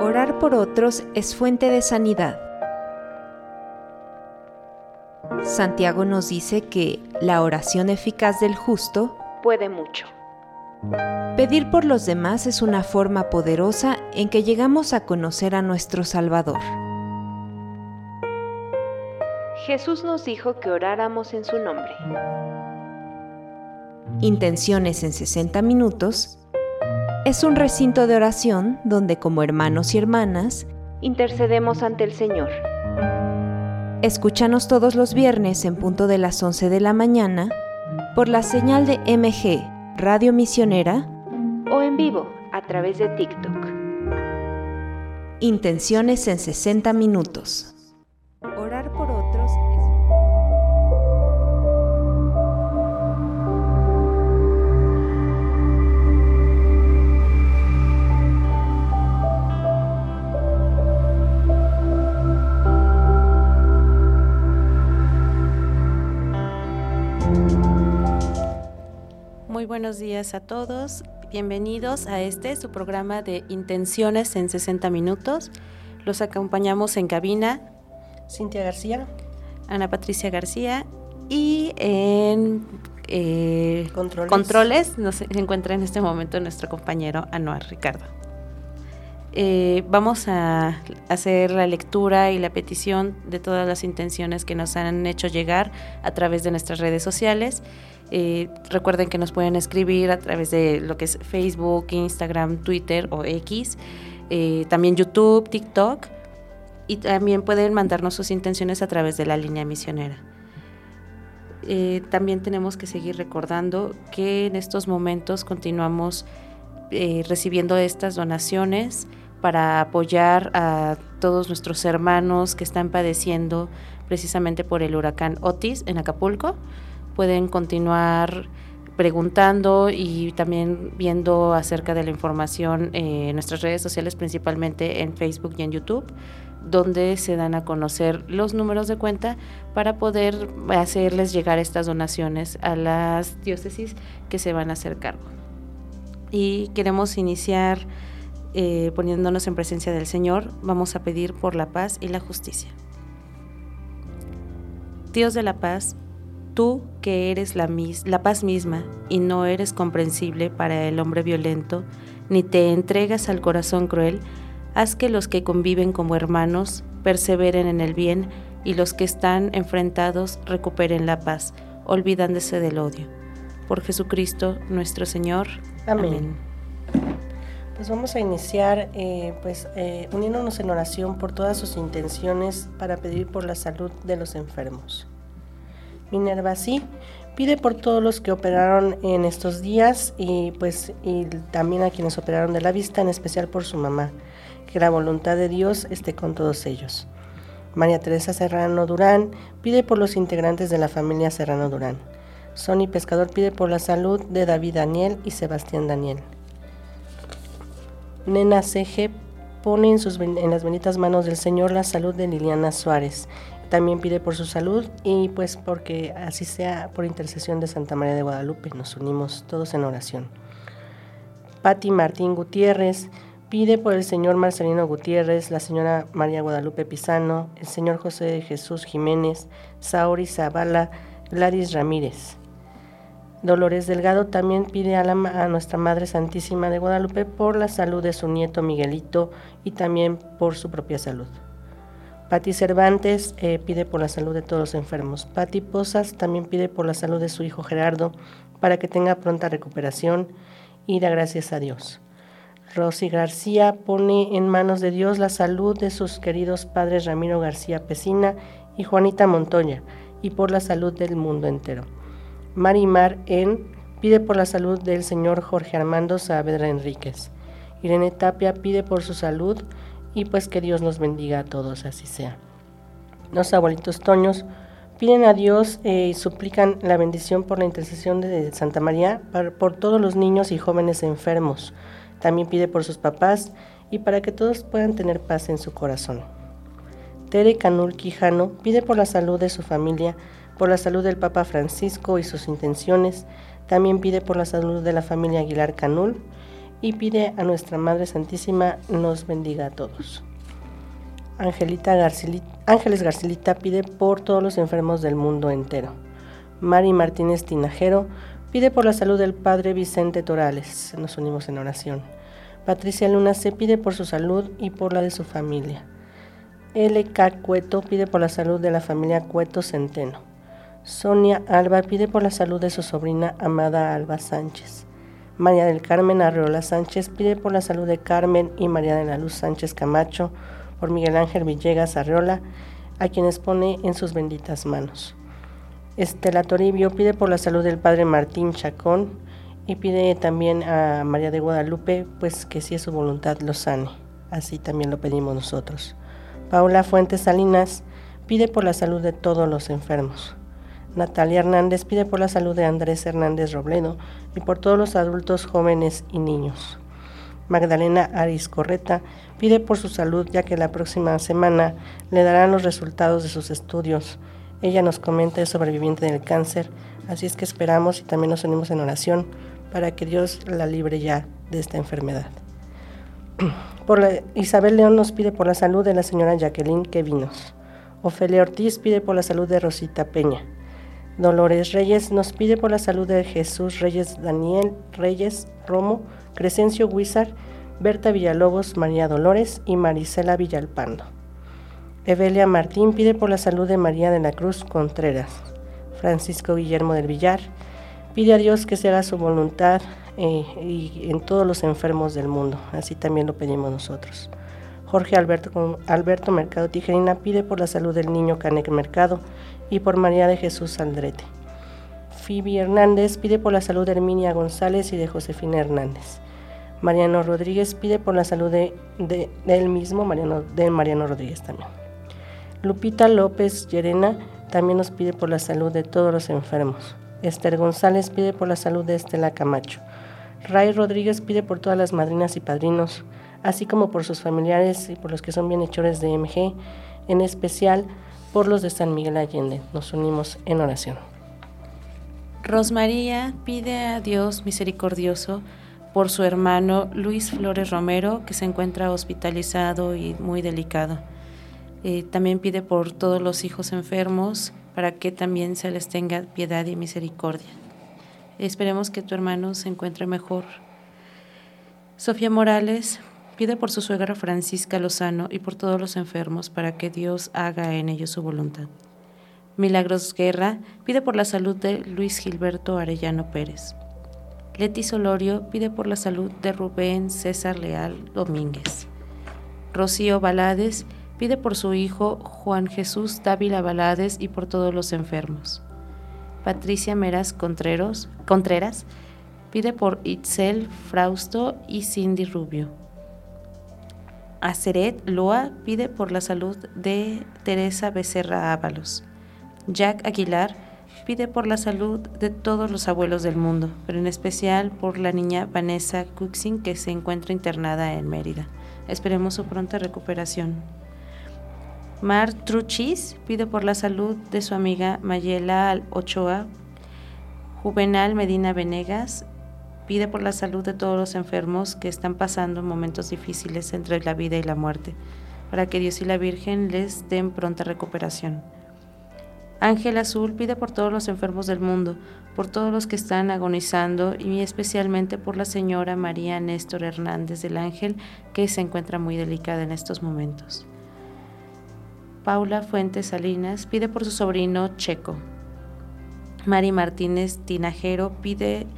Orar por otros es fuente de sanidad. Santiago nos dice que la oración eficaz del justo puede mucho. Pedir por los demás es una forma poderosa en que llegamos a conocer a nuestro Salvador. Jesús nos dijo que oráramos en su nombre. Intenciones en 60 minutos es un recinto de oración donde como hermanos y hermanas intercedemos ante el Señor. Escúchanos todos los viernes en punto de las 11 de la mañana por la señal de MG Radio Misionera o en vivo a través de TikTok. Intenciones en 60 minutos. Buenos días a todos. Bienvenidos a este su programa de Intenciones en 60 minutos. Los acompañamos en cabina Cintia García, Ana Patricia García y en eh, Controles. controles nos encuentra en este momento nuestro compañero Anuar Ricardo. Eh, vamos a hacer la lectura y la petición de todas las intenciones que nos han hecho llegar a través de nuestras redes sociales. Eh, recuerden que nos pueden escribir a través de lo que es Facebook, Instagram, Twitter o X, eh, también YouTube, TikTok y también pueden mandarnos sus intenciones a través de la línea misionera. También tenemos que seguir recordando que en estos momentos continuamos eh, recibiendo estas donaciones para apoyar a todos nuestros hermanos que están padeciendo precisamente por el huracán Otis en Acapulco. Pueden continuar preguntando y también viendo acerca de la información en nuestras redes sociales, principalmente en Facebook y en YouTube, donde se dan a conocer los números de cuenta para poder hacerles llegar estas donaciones a las diócesis que se van a hacer cargo. Y queremos iniciar eh, poniéndonos en presencia del Señor, vamos a pedir por la paz y la justicia. Dios de la paz, tú que eres la, la paz misma y no eres comprensible para el hombre violento, ni te entregas al corazón cruel, haz que los que conviven como hermanos perseveren en el bien y los que están enfrentados recuperen la paz, olvidándose del odio. Por Jesucristo nuestro Señor. Amén. Pues vamos a iniciar eh, pues, eh, uniéndonos en oración por todas sus intenciones para pedir por la salud de los enfermos. Minerva sí, pide por todos los que operaron en estos días y pues y también a quienes operaron de la vista, en especial por su mamá. Que la voluntad de Dios esté con todos ellos. María Teresa Serrano Durán pide por los integrantes de la familia Serrano Durán. Sonny Pescador pide por la salud de David Daniel y Sebastián Daniel. Nena CG pone en las benditas manos del Señor la salud de Liliana Suárez. También pide por su salud y pues porque así sea por intercesión de Santa María de Guadalupe. Nos unimos todos en oración. Patti Martín Gutiérrez pide por el señor Marcelino Gutiérrez, la señora María Guadalupe Pisano, el señor José de Jesús Jiménez, Saori Zavala, Gladys Ramírez. Dolores Delgado también pide a, la a nuestra Madre Santísima de Guadalupe por la salud de su nieto Miguelito y también por su propia salud. Patti Cervantes eh, pide por la salud de todos los enfermos. Patti Posas también pide por la salud de su hijo Gerardo para que tenga pronta recuperación y da gracias a Dios. Rosy García pone en manos de Dios la salud de sus queridos padres Ramiro García Pesina y Juanita Montoya y por la salud del mundo entero. Marimar En pide por la salud del señor Jorge Armando Saavedra Enríquez. Irene Tapia pide por su salud y pues que Dios nos bendiga a todos, así sea. Los abuelitos Toños piden a Dios eh, y suplican la bendición por la intercesión de Santa María par- por todos los niños y jóvenes enfermos. También pide por sus papás y para que todos puedan tener paz en su corazón. Tere Canul Quijano pide por la salud de su familia, por la salud del Papa Francisco y sus intenciones. También pide por la salud de la familia Aguilar Canul y pide a nuestra Madre Santísima nos bendiga a todos. Angelita Ángeles Garcilita pide por todos los enfermos del mundo entero. Mari Martínez Tinajero pide por la salud del Padre Vicente Torales. Nos unimos en oración. Patricia Luna se pide por su salud y por la de su familia. LK Cueto pide por la salud de la familia Cueto Centeno. Sonia Alba pide por la salud de su sobrina Amada Alba Sánchez. María del Carmen Arreola Sánchez pide por la salud de Carmen y María de la Luz Sánchez Camacho, por Miguel Ángel Villegas Arreola, a quienes pone en sus benditas manos. Estela Toribio pide por la salud del padre Martín Chacón y pide también a María de Guadalupe, pues que si es su voluntad lo sane. Así también lo pedimos nosotros. Paula Fuentes Salinas pide por la salud de todos los enfermos. Natalia Hernández pide por la salud de Andrés Hernández Robledo y por todos los adultos, jóvenes y niños. Magdalena Aris Correta pide por su salud ya que la próxima semana le darán los resultados de sus estudios. Ella nos comenta es sobreviviente del cáncer, así es que esperamos y también nos unimos en oración para que Dios la libre ya de esta enfermedad. Por Isabel León nos pide por la salud de la señora Jacqueline Quevinos. Ofelia Ortiz pide por la salud de Rosita Peña. Dolores Reyes nos pide por la salud de Jesús Reyes Daniel Reyes Romo, Crescencio Huizar, Berta Villalobos, María Dolores y Marisela Villalpando. Evelia Martín pide por la salud de María de la Cruz Contreras. Francisco Guillermo del Villar pide a Dios que se haga su voluntad eh, y en todos los enfermos del mundo. Así también lo pedimos nosotros. Jorge Alberto, Alberto Mercado Tijerina pide por la salud del niño Canek Mercado y por María de Jesús Aldrete. Phoebe Hernández pide por la salud de Herminia González y de Josefina Hernández. Mariano Rodríguez pide por la salud de, él mismo, Mariano, de Mariano Rodríguez también. Lupita López Llerena también nos pide por la salud de todos los enfermos. Esther González pide por la salud de Estela Camacho. Ray Rodríguez pide por todas las madrinas y padrinos, así como por sus familiares y por los que son bienhechores de MG, en especial por los de San Miguel Allende. Nos unimos en oración. Rosmaría pide a Dios misericordioso por su hermano Luis Flores Romero, que se encuentra hospitalizado y muy delicado. Eh, también pide por todos los hijos enfermos, para que también se les tenga piedad y misericordia. Esperemos que tu hermano se encuentre mejor. Sofía Morales Pide por su suegra Francisca Lozano y por todos los enfermos para que Dios haga en ellos su voluntad. Milagros Guerra pide por la salud de Luis Gilberto Arellano Pérez. Leti Solorio pide por la salud de Rubén César Leal Domínguez. Rocío Balades pide por su hijo Juan Jesús Dávila Balades y por todos los enfermos. Patricia Meras Contreras pide por Itzel Frausto y Cindy Rubio. Aceret Loa pide por la salud de Teresa Becerra Ábalos. Jack Aguilar pide por la salud de todos los abuelos del mundo, pero en especial por la niña Vanessa Cuxin que se encuentra internada en Mérida. Esperemos su pronta recuperación. Mar Truchis pide por la salud de su amiga Mayela Ochoa. Juvenal Medina Venegas Pide por la salud de todos los enfermos que están pasando momentos difíciles entre la vida y la muerte, para que Dios y la Virgen les den pronta recuperación. Ángel Azul pide por todos los enfermos del mundo, por todos los que están agonizando y especialmente por la señora María Néstor Hernández del Ángel, que se encuentra muy delicada en estos momentos. Paula Fuentes Salinas pide por su sobrino Checo. Mari Martínez Tinajero pide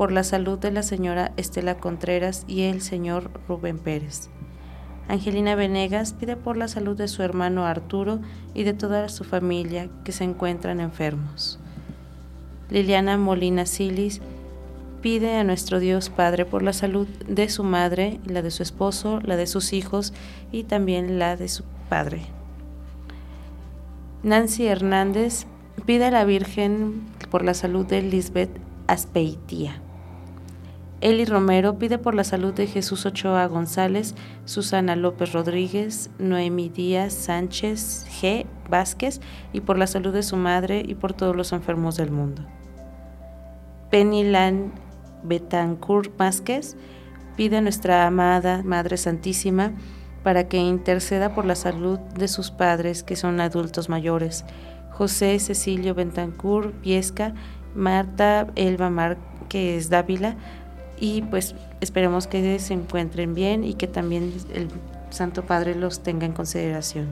por la salud de la señora Estela Contreras y el señor Rubén Pérez. Angelina Venegas pide por la salud de su hermano Arturo y de toda su familia que se encuentran enfermos. Liliana Molina Silis pide a nuestro Dios Padre por la salud de su madre, la de su esposo, la de sus hijos y también la de su padre. Nancy Hernández pide a la Virgen por la salud de Lisbeth Aspeitía. Eli Romero pide por la salud de Jesús Ochoa González, Susana López Rodríguez, Noemí Díaz Sánchez G. Vázquez y por la salud de su madre y por todos los enfermos del mundo. Penny Lan Betancourt Vázquez pide a nuestra amada Madre Santísima para que interceda por la salud de sus padres que son adultos mayores, José Cecilio Bentancur Viesca, Marta Elba Márquez Dávila, y pues esperemos que se encuentren bien y que también el Santo Padre los tenga en consideración.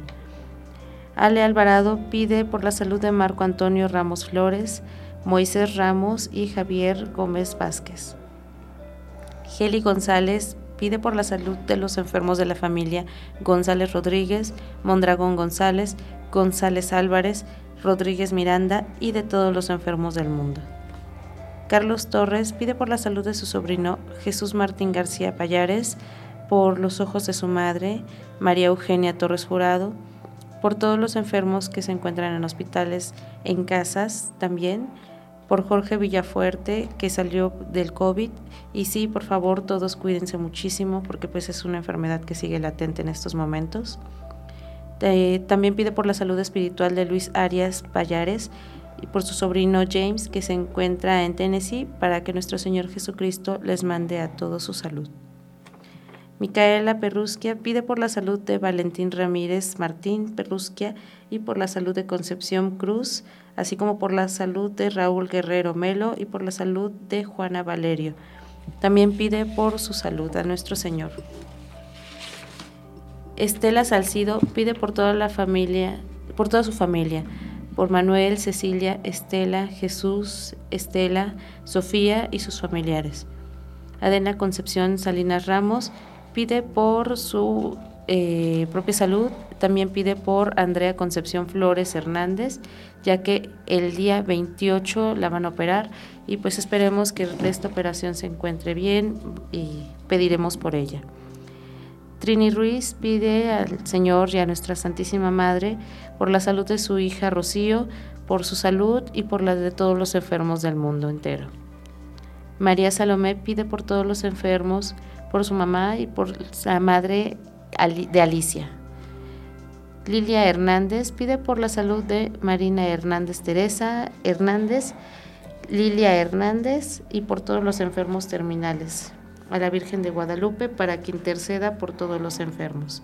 Ale Alvarado pide por la salud de Marco Antonio Ramos Flores, Moisés Ramos y Javier Gómez Vázquez. Geli González pide por la salud de los enfermos de la familia González Rodríguez, Mondragón González, González Álvarez, Rodríguez Miranda y de todos los enfermos del mundo. Carlos Torres pide por la salud de su sobrino Jesús Martín García Payares, por los ojos de su madre, María Eugenia Torres Jurado, por todos los enfermos que se encuentran en hospitales, en casas también, por Jorge Villafuerte que salió del COVID y sí, por favor, todos cuídense muchísimo porque pues es una enfermedad que sigue latente en estos momentos. Eh, también pide por la salud espiritual de Luis Arias Payares y por su sobrino James que se encuentra en Tennessee para que nuestro Señor Jesucristo les mande a todos su salud. Micaela Perrusquia pide por la salud de Valentín Ramírez Martín Perrusquia y por la salud de Concepción Cruz, así como por la salud de Raúl Guerrero Melo y por la salud de Juana Valerio. También pide por su salud a nuestro Señor. Estela Salcido pide por toda la familia, por toda su familia, por Manuel, Cecilia, Estela, Jesús, Estela, Sofía y sus familiares. Adena Concepción Salinas Ramos pide por su eh, propia salud, también pide por Andrea Concepción Flores Hernández, ya que el día 28 la van a operar y pues esperemos que esta operación se encuentre bien y pediremos por ella. Trini Ruiz pide al Señor y a nuestra Santísima Madre por la salud de su hija Rocío, por su salud y por la de todos los enfermos del mundo entero. María Salomé pide por todos los enfermos, por su mamá y por la madre de Alicia. Lilia Hernández pide por la salud de Marina Hernández Teresa Hernández, Lilia Hernández y por todos los enfermos terminales. A la Virgen de Guadalupe para que interceda por todos los enfermos.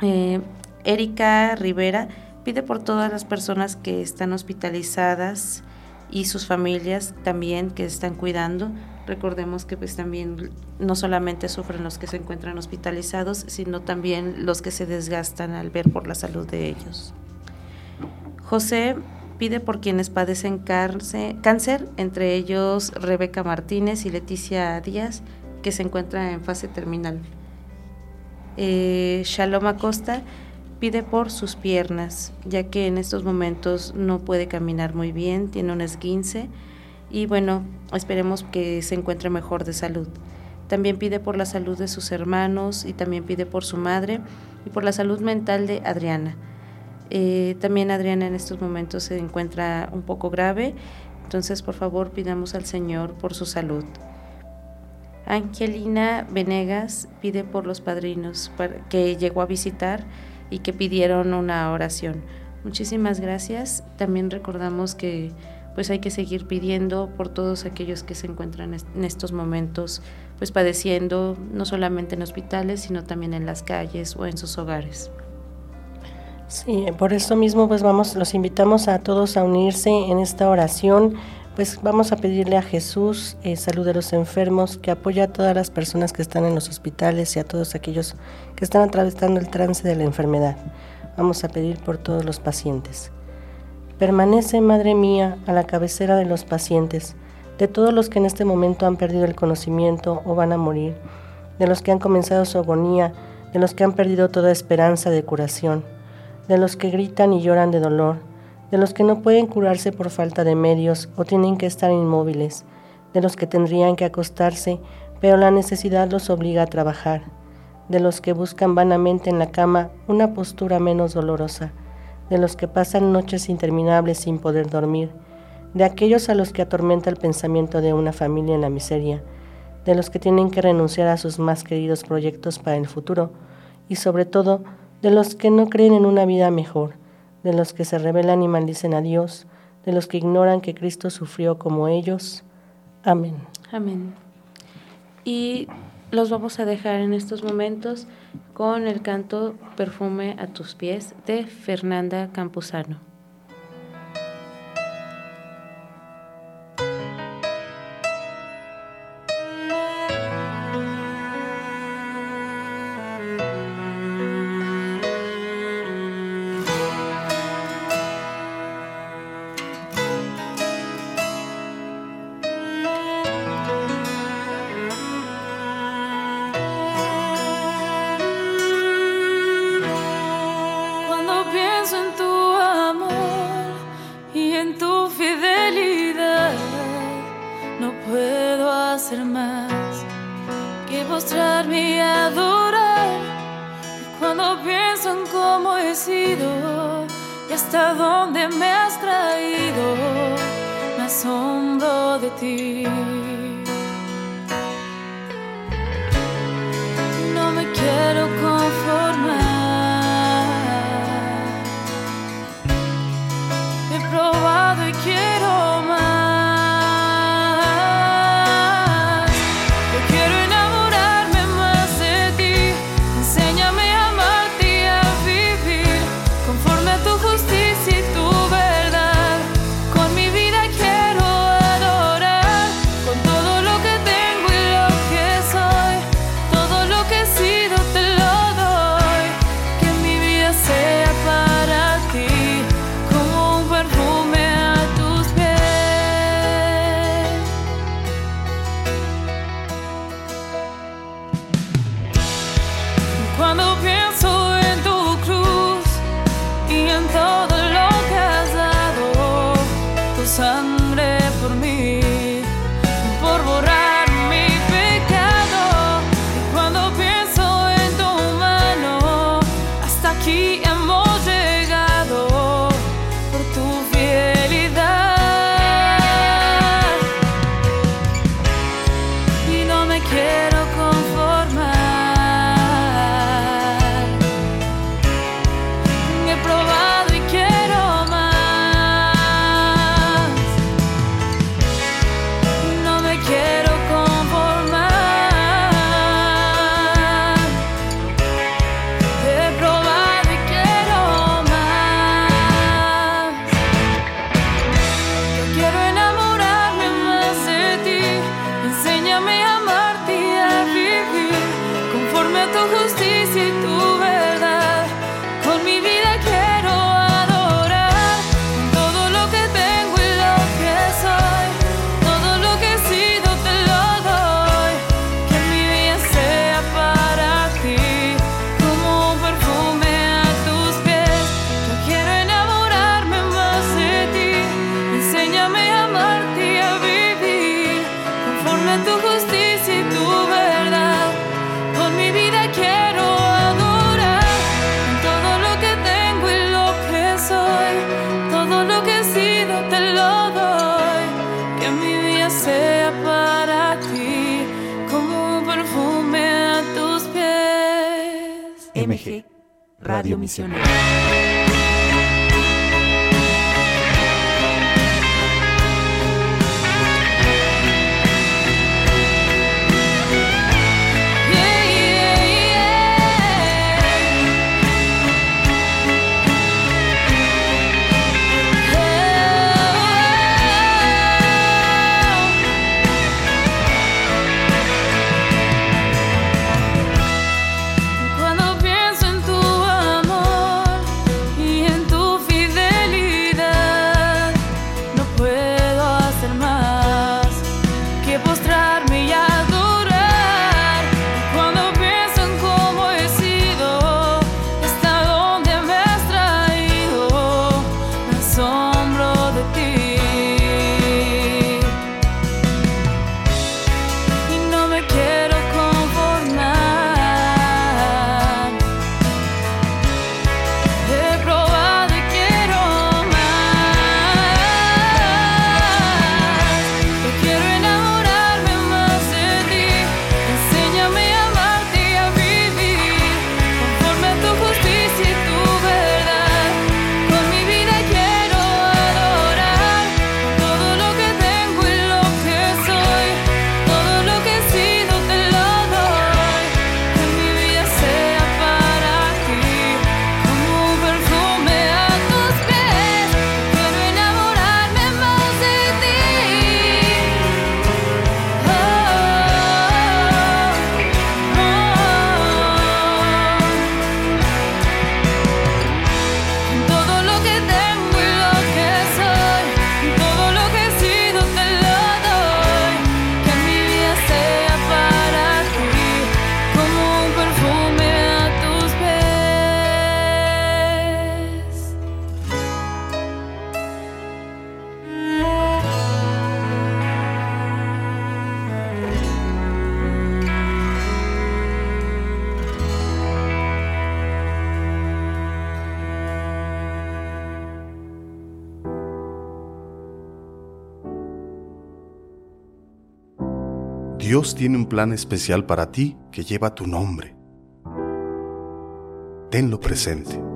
Eh, Erika Rivera pide por todas las personas que están hospitalizadas y sus familias también que están cuidando. Recordemos que pues también no solamente sufren los que se encuentran hospitalizados, sino también los que se desgastan al ver por la salud de ellos. José pide por quienes padecen cáncer, entre ellos Rebeca Martínez y Leticia Díaz, que se encuentran en fase terminal. Eh, Shalom Acosta Pide por sus piernas, ya que en estos momentos no puede caminar muy bien, tiene un esguince y bueno, esperemos que se encuentre mejor de salud. También pide por la salud de sus hermanos y también pide por su madre y por la salud mental de Adriana. Eh, también Adriana en estos momentos se encuentra un poco grave, entonces por favor pidamos al Señor por su salud. Angelina Venegas pide por los padrinos que llegó a visitar y que pidieron una oración. Muchísimas gracias. También recordamos que pues hay que seguir pidiendo por todos aquellos que se encuentran en estos momentos pues padeciendo no solamente en hospitales, sino también en las calles o en sus hogares. Sí, por eso mismo pues vamos los invitamos a todos a unirse en esta oración pues vamos a pedirle a Jesús eh, salud de los enfermos, que apoya a todas las personas que están en los hospitales y a todos aquellos que están atravesando el trance de la enfermedad. Vamos a pedir por todos los pacientes. Permanece, Madre mía, a la cabecera de los pacientes, de todos los que en este momento han perdido el conocimiento o van a morir, de los que han comenzado su agonía, de los que han perdido toda esperanza de curación, de los que gritan y lloran de dolor, de los que no pueden curarse por falta de medios o tienen que estar inmóviles, de los que tendrían que acostarse, pero la necesidad los obliga a trabajar, de los que buscan vanamente en la cama una postura menos dolorosa, de los que pasan noches interminables sin poder dormir, de aquellos a los que atormenta el pensamiento de una familia en la miseria, de los que tienen que renunciar a sus más queridos proyectos para el futuro, y sobre todo de los que no creen en una vida mejor, de los que se rebelan y maldicen a Dios, de los que ignoran que Cristo sufrió como ellos. Amén. Amén. Y los vamos a dejar en estos momentos con el canto Perfume a tus pies de Fernanda Campuzano. Tiene un plan especial para ti que lleva tu nombre. Tenlo presente.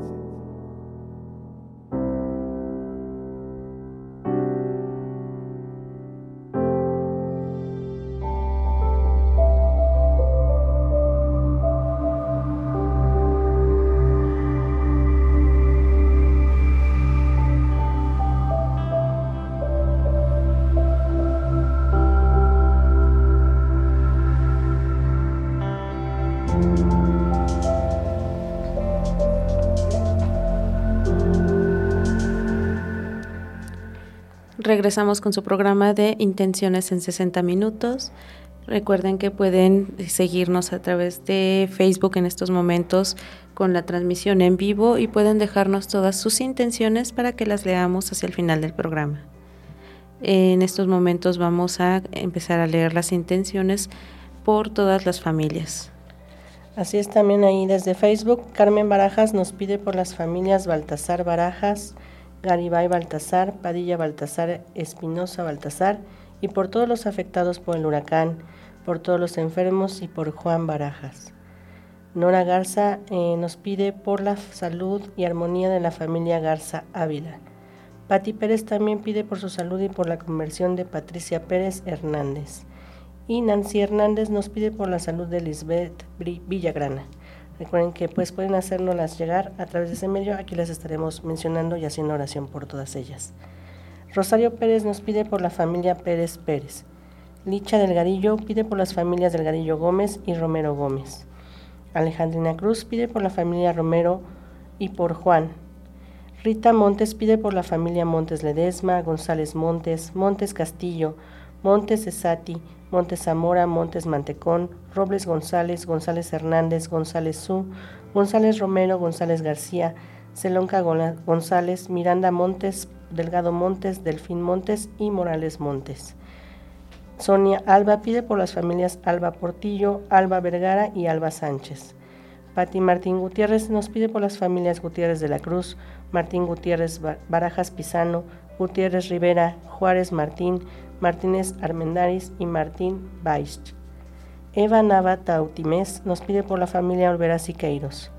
Regresamos con su programa de Intenciones en 60 minutos. Recuerden que pueden seguirnos a través de Facebook en estos momentos con la transmisión en vivo y pueden dejarnos todas sus intenciones para que las leamos hacia el final del programa. En estos momentos vamos a empezar a leer las intenciones por todas las familias. Así es también ahí desde Facebook. Carmen Barajas nos pide por las familias Baltasar Barajas, Garibay Baltasar, Padilla Baltasar, Espinosa Baltasar y por todos los afectados por el huracán, por todos los enfermos y por Juan Barajas. Nora Garza eh, nos pide por la salud y armonía de la familia Garza Ávila. Patti Pérez también pide por su salud y por la conversión de Patricia Pérez Hernández. Y Nancy Hernández nos pide por la salud de Lisbeth Villagrana. Recuerden que pues pueden hacérnoslas llegar a través de ese medio, aquí las estaremos mencionando y haciendo oración por todas ellas. Rosario Pérez nos pide por la familia Pérez Pérez. Licha Delgadillo pide por las familias Delgadillo Gómez y Romero Gómez. Alejandrina Cruz pide por la familia Romero y por Juan. Rita Montes pide por la familia Montes Ledesma, González Montes, Montes Castillo, Montes Esati, Montes Zamora, Montes Mantecón, Robles González, González Hernández, González Su, González Romero, González García, Celonca González, Miranda Montes, Delgado Montes, Delfín Montes y Morales Montes. Sonia Alba pide por las familias Alba Portillo, Alba Vergara y Alba Sánchez. Pati Martín Gutiérrez nos pide por las familias Gutiérrez de la Cruz, Martín Gutiérrez Barajas Pisano, Gutiérrez Rivera, Juárez Martín, Martínez Armendaris y Martín Baich. Eva Nava Tautimés nos pide por la familia Olvera Siqueiros.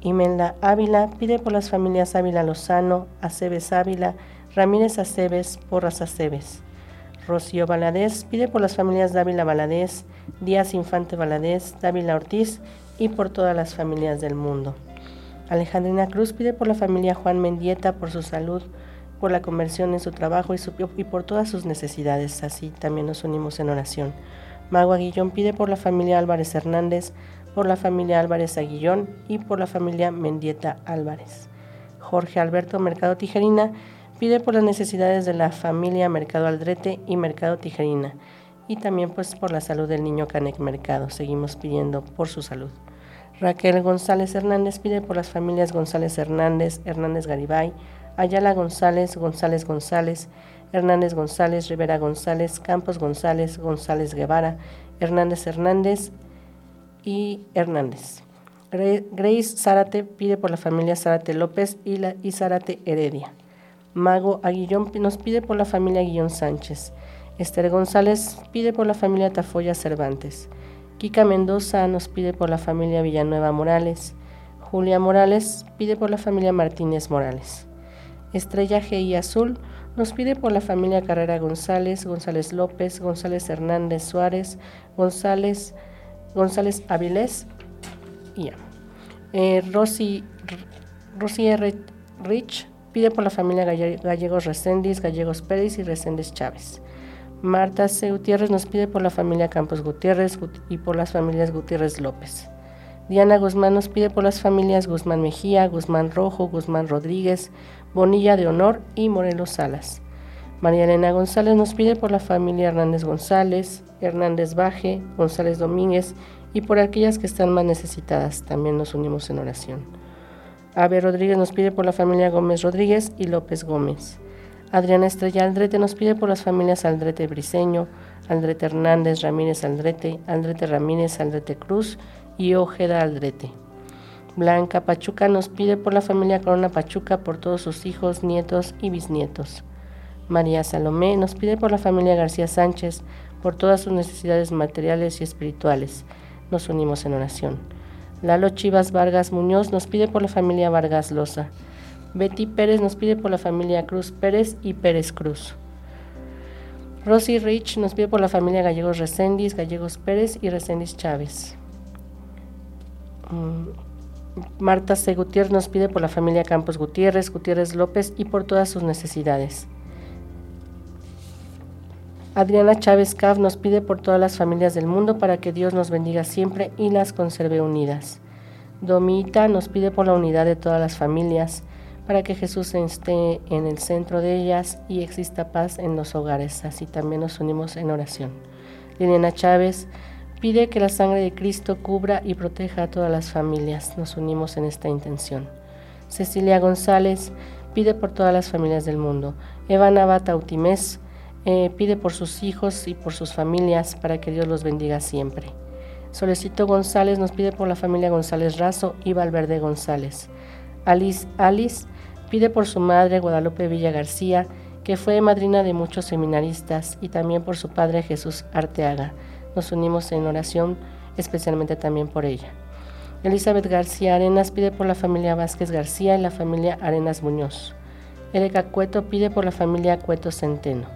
Imelda Ávila pide por las familias Ávila Lozano, Aceves Ávila, Ramírez Aceves, Porras Aceves. Rocío Valadez pide por las familias Dávila Valadez, Díaz Infante Valadez, Dávila Ortiz y por todas las familias del mundo. Alejandrina Cruz pide por la familia Juan Mendieta por su salud, por la conversión en su trabajo y por todas sus necesidades. Así también nos unimos en oración. Mago Aguillón pide por la familia Álvarez Hernández, por la familia Álvarez Aguillón y por la familia Mendieta Álvarez. Jorge Alberto Mercado Tijerina pide por las necesidades de la familia Mercado Aldrete y Mercado Tijerina y también pues por la salud del niño Canec Mercado. Seguimos pidiendo por su salud. Raquel González Hernández pide por las familias González Hernández, Hernández Garibay, Ayala González, González González, Hernández González, Rivera González, Campos González, González Guevara, Hernández Hernández y Hernández. Grace Zárate pide por la familia Zárate López y, la, y Zárate Heredia. Mago Aguillón nos pide por la familia Guillón Sánchez. Esther González pide por la familia Tafoya Cervantes. Kika Mendoza nos pide por la familia Villanueva Morales. Julia Morales pide por la familia Martínez Morales. Estrella G. Azul nos pide por la familia Carrera González, González López, González Hernández Suárez, González, González Avilés y ya. Eh, Rosy, R. Rich pide por la familia Gallegos Recendis, Gallegos Pérez y Recendis Chávez. Marta C. Gutiérrez nos pide por la familia Campos Gutiérrez y por las familias Gutiérrez López. Diana Guzmán nos pide por las familias Guzmán Mejía, Guzmán Rojo, Guzmán Rodríguez, Bonilla de Honor y Morelos Salas. María Elena González nos pide por la familia Hernández González, Hernández Baje, González Domínguez y por aquellas que están más necesitadas. También nos unimos en oración. Ave Rodríguez nos pide por la familia Gómez Rodríguez y López Gómez. Adriana Estrella Aldrete nos pide por las familias Aldrete Briseño, Aldrete Hernández, Ramírez Aldrete, Aldrete Ramírez, Aldrete Cruz y Ojeda Aldrete. Blanca Pachuca nos pide por la familia Corona Pachuca, por todos sus hijos, nietos y bisnietos. María Salomé nos pide por la familia García Sánchez, por todas sus necesidades materiales y espirituales. Nos unimos en oración. Lalo Chivas Vargas Muñoz nos pide por la familia Vargas Loza. Betty Pérez nos pide por la familia Cruz Pérez y Pérez Cruz. Rosy Rich nos pide por la familia Gallegos Recendis, Gallegos Pérez y Recendis Chávez. Mm, Marta C. Gutiérrez nos pide por la familia Campos Gutiérrez, Gutiérrez López y por todas sus necesidades. Adriana Chávez Cav nos pide por todas las familias del mundo para que Dios nos bendiga siempre y las conserve unidas. Domita nos pide por la unidad de todas las familias, para que Jesús esté en el centro de ellas y exista paz en los hogares. Así también nos unimos en oración. Liliana Chávez pide que la sangre de Cristo cubra y proteja a todas las familias. Nos unimos en esta intención. Cecilia González pide por todas las familias del mundo. Eva Navata Utimés eh, pide por sus hijos y por sus familias para que Dios los bendiga siempre. Solecito González nos pide por la familia González Razo y Valverde González. Alice Alice Pide por su madre Guadalupe Villa García, que fue madrina de muchos seminaristas, y también por su padre Jesús Arteaga. Nos unimos en oración especialmente también por ella. Elizabeth García Arenas pide por la familia Vázquez García y la familia Arenas Muñoz. Erika Cueto pide por la familia Cueto Centeno.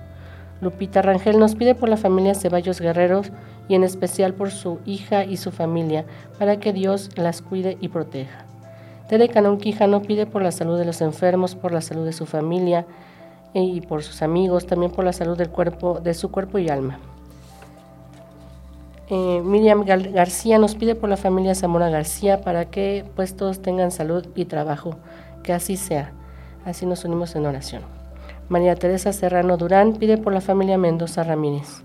Lupita Rangel nos pide por la familia Ceballos Guerreros y en especial por su hija y su familia, para que Dios las cuide y proteja. Tere Canón Quijano pide por la salud de los enfermos, por la salud de su familia y por sus amigos, también por la salud del cuerpo, de su cuerpo y alma. Eh, Miriam García nos pide por la familia Zamora García para que pues todos tengan salud y trabajo, que así sea. Así nos unimos en oración. María Teresa Serrano Durán pide por la familia Mendoza Ramírez.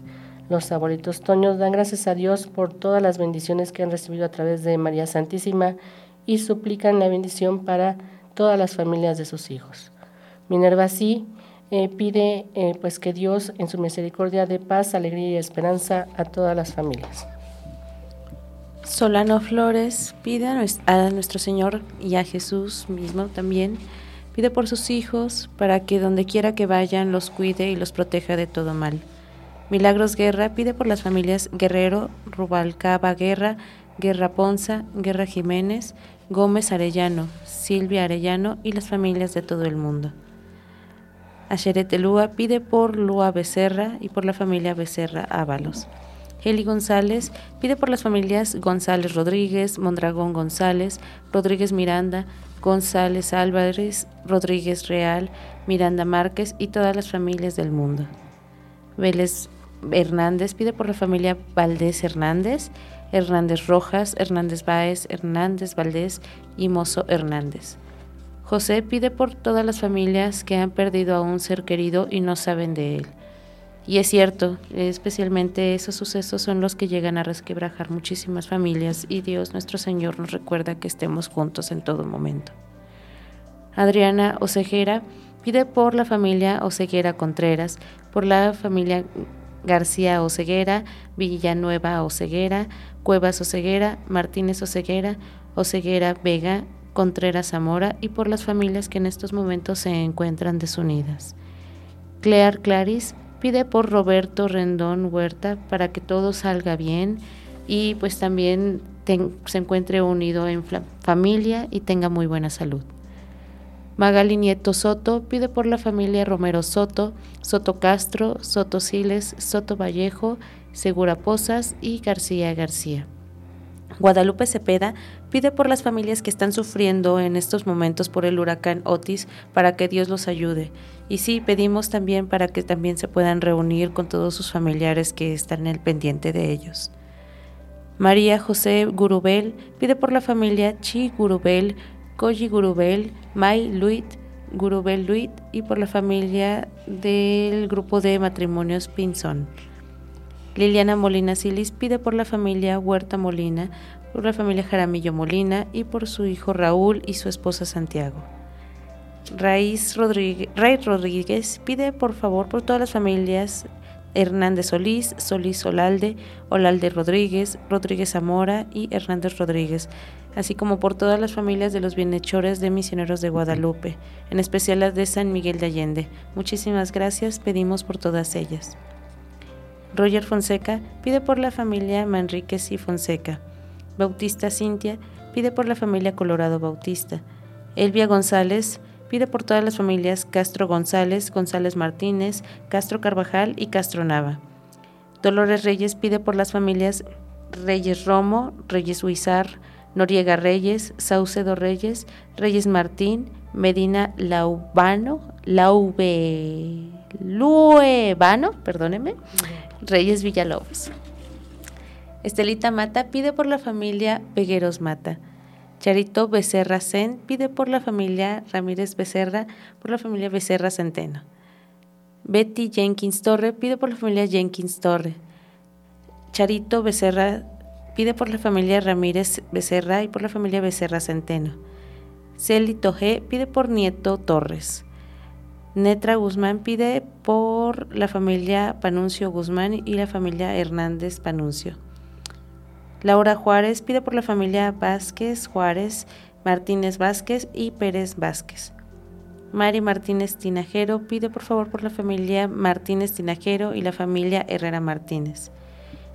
Los abuelitos Toños dan gracias a Dios por todas las bendiciones que han recibido a través de María Santísima y suplican la bendición para todas las familias de sus hijos. Minerva sí eh, pide eh, pues que Dios en su misericordia dé paz, alegría y esperanza a todas las familias. Solano Flores pide a nuestro Señor y a Jesús mismo también, pide por sus hijos para que donde quiera que vayan los cuide y los proteja de todo mal. Milagros Guerra pide por las familias Guerrero, Rubalcaba Guerra, Guerra Ponza, Guerra Jiménez, Gómez Arellano, Silvia Arellano y las familias de todo el mundo. Asheret Lua pide por Lua Becerra y por la familia Becerra Ábalos. Heli González pide por las familias González Rodríguez, Mondragón González, Rodríguez Miranda, González Álvarez, Rodríguez Real, Miranda Márquez y todas las familias del mundo. Vélez Hernández pide por la familia Valdés Hernández Hernández Rojas, Hernández Báez, Hernández Valdés y Mozo Hernández. José pide por todas las familias que han perdido a un ser querido y no saben de él. Y es cierto, especialmente esos sucesos son los que llegan a resquebrajar muchísimas familias y Dios nuestro Señor nos recuerda que estemos juntos en todo momento. Adriana Ocejera pide por la familia Oceguera Contreras, por la familia García Oceguera, Villanueva Oceguera, Cuevas Oceguera, Martínez Oceguera, Oceguera Vega, Contreras Zamora y por las familias que en estos momentos se encuentran desunidas. Clear Claris pide por Roberto Rendón Huerta para que todo salga bien y pues también se encuentre unido en familia y tenga muy buena salud. Magali Nieto Soto pide por la familia Romero Soto, Soto Castro, Soto Siles, Soto Vallejo, Segura Posas y García García. Guadalupe Cepeda pide por las familias que están sufriendo en estos momentos por el huracán Otis para que Dios los ayude. Y sí, pedimos también para que también se puedan reunir con todos sus familiares que están en el pendiente de ellos. María José Gurubel pide por la familia Chi Gurubel, Koji Gurubel, Mai Luit, Gurubel Luit y por la familia del grupo de matrimonios Pinzón. Liliana Molina Silis pide por la familia Huerta Molina, por la familia Jaramillo Molina y por su hijo Raúl y su esposa Santiago. Raíz Rodríguez, Ray Rodríguez pide por favor por todas las familias Hernández Solís, Solís Olalde, Olalde Rodríguez, Rodríguez Zamora y Hernández Rodríguez, así como por todas las familias de los bienhechores de misioneros de Guadalupe, en especial las de San Miguel de Allende. Muchísimas gracias, pedimos por todas ellas. Roger Fonseca pide por la familia Manríquez y Fonseca. Bautista Cintia pide por la familia Colorado Bautista. Elvia González pide por todas las familias Castro González, González Martínez, Castro Carvajal y Castro Nava. Dolores Reyes pide por las familias Reyes Romo, Reyes Huizar, Noriega Reyes, Saucedo Reyes, Reyes Martín, Medina Laubano, Laube, Luevano, perdóneme, Reyes Villalobos. Estelita Mata pide por la familia Pegueros Mata. Charito Becerra Zen pide por la familia Ramírez Becerra, por la familia Becerra Centeno. Betty Jenkins Torre pide por la familia Jenkins Torre. Charito Becerra pide por la familia Ramírez Becerra y por la familia Becerra Centeno. Celito G pide por Nieto Torres. Netra Guzmán pide por la familia Panuncio Guzmán y la familia Hernández Panuncio. Laura Juárez pide por la familia Vázquez Juárez, Martínez Vázquez y Pérez Vázquez. Mari Martínez Tinajero pide por favor por la familia Martínez Tinajero y la familia Herrera Martínez.